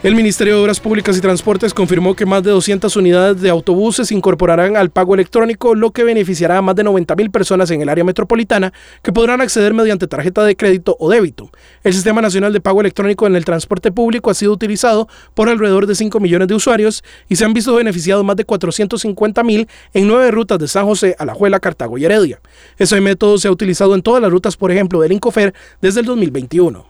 El Ministerio de Obras Públicas y Transportes confirmó que más de 200 unidades de autobuses se incorporarán al pago electrónico, lo que beneficiará a más de 90 mil personas en el área metropolitana que podrán acceder mediante tarjeta de crédito o débito. El Sistema Nacional de Pago Electrónico en el Transporte Público ha sido utilizado por alrededor de 5 millones de usuarios y se han visto beneficiados más de 450 mil en nueve rutas de San José, Alajuela, Cartago y Heredia. Ese método se ha utilizado en todas las rutas, por ejemplo, del Incofer desde el 2021.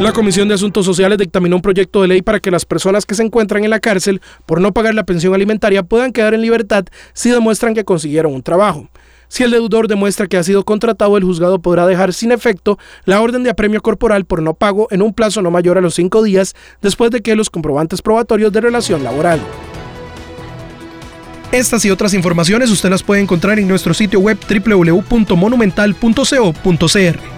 La Comisión de Asuntos Sociales dictaminó un proyecto de ley para que las personas que se encuentran en la cárcel por no pagar la pensión alimentaria puedan quedar en libertad si demuestran que consiguieron un trabajo. Si el deudor demuestra que ha sido contratado, el juzgado podrá dejar sin efecto la orden de apremio corporal por no pago en un plazo no mayor a los cinco días después de que los comprobantes probatorios de relación laboral. Estas y otras informaciones usted las puede encontrar en nuestro sitio web www.monumental.co.cr.